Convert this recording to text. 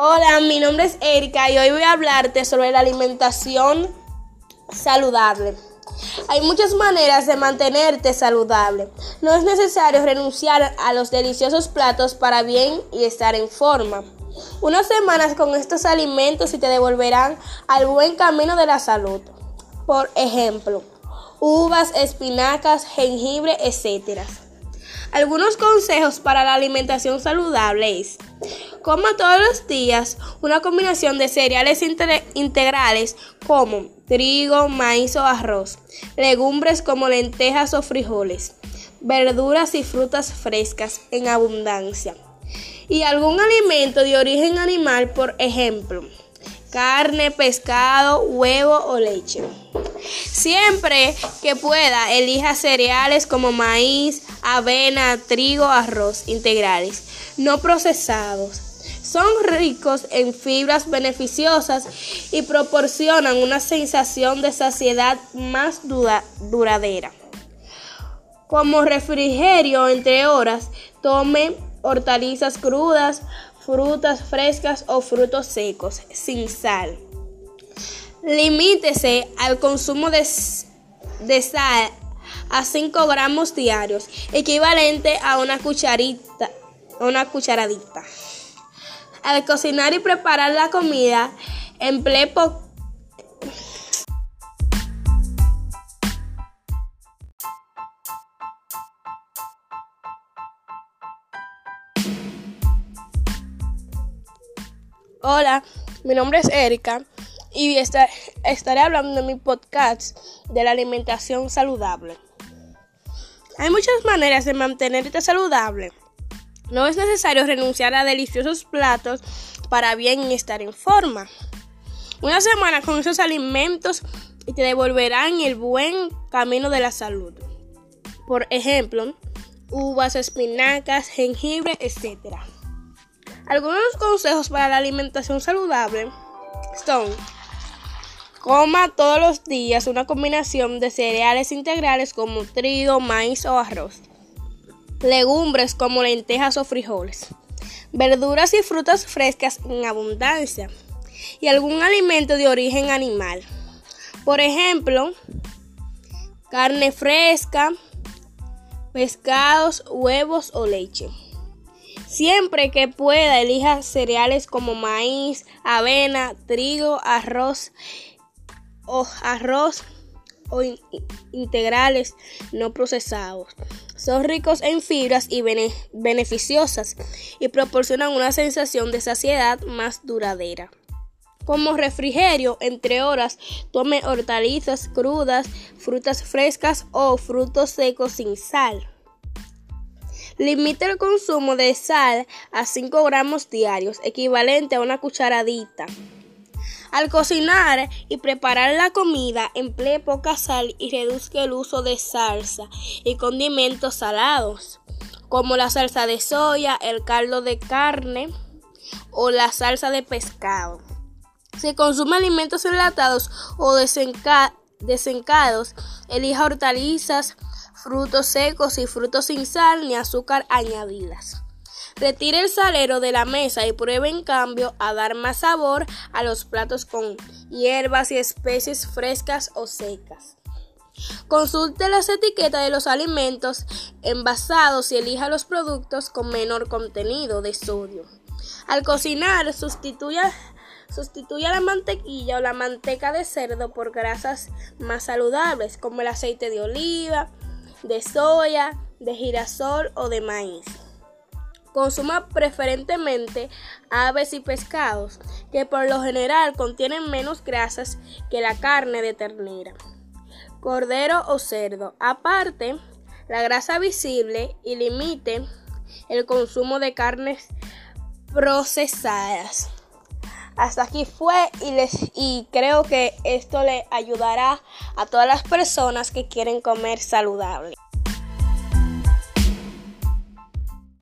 Hola, mi nombre es Erika y hoy voy a hablarte sobre la alimentación saludable. Hay muchas maneras de mantenerte saludable. No es necesario renunciar a los deliciosos platos para bien y estar en forma. Unas semanas con estos alimentos y te devolverán al buen camino de la salud. Por ejemplo, uvas, espinacas, jengibre, etc. Algunos consejos para la alimentación saludable es Coma todos los días una combinación de cereales integrales como trigo, maíz o arroz, legumbres como lentejas o frijoles, verduras y frutas frescas en abundancia y algún alimento de origen animal, por ejemplo, carne, pescado, huevo o leche. Siempre que pueda, elija cereales como maíz, avena, trigo, arroz integrales, no procesados. Son ricos en fibras beneficiosas y proporcionan una sensación de saciedad más duradera. Como refrigerio entre horas, tome hortalizas crudas, frutas frescas o frutos secos, sin sal. Limítese al consumo de, sal a 5 gramos diarios, equivalente a una cucharita, una cucharadita. Al cocinar y preparar la comida, emplee poco Hola, mi nombre es Erika y estaré hablando en mi podcast de la alimentación saludable. Hay muchas maneras de mantenerte saludable. No es necesario renunciar a deliciosos platos para bien estar en forma. Una semana con esos alimentos y te devolverán el buen camino de la salud. Por ejemplo, uvas, espinacas, jengibre, etc. Algunos consejos para la alimentación saludable son Coma todos los días una combinación de cereales integrales como trigo, maíz o arroz. Legumbres como lentejas o frijoles. Verduras y frutas frescas en abundancia. Y algún alimento de origen animal. Por ejemplo, carne fresca, pescados, huevos o leche. Siempre que pueda, elija cereales como maíz, avena, trigo, arroz o arroz o integrales no procesados. Son ricos en fibras y beneficiosas y proporcionan una sensación de saciedad más duradera. Como refrigerio, entre horas, tome hortalizas crudas, frutas frescas o frutos secos sin sal. Limite el consumo de sal a 5 gramos diarios, equivalente a una cucharadita. Al cocinar y preparar la comida, emplee poca sal y reduzca el uso de salsa y condimentos salados, como la salsa de soya, el caldo de carne o la salsa de pescado. Si consume alimentos enlatados o desencados, elija hortalizas, frutos secos y frutos sin sal ni azúcar añadidas. Retire el salero de la mesa y pruebe en cambio a dar más sabor a los platos con hierbas y especies frescas o secas. Consulte las etiquetas de los alimentos envasados y elija los productos con menor contenido de sodio. Al cocinar, sustituya, la mantequilla o la manteca de cerdo por grasas más saludables como el aceite de oliva, de soya, de girasol o de maíz. Consuma preferentemente aves y pescados, que por lo general contienen menos grasas que la carne de ternera, cordero o cerdo. Aparte, la grasa visible y limite el consumo de carnes procesadas. Hasta aquí fue y, les, y creo que esto le ayudará a todas las personas que quieren comer saludable.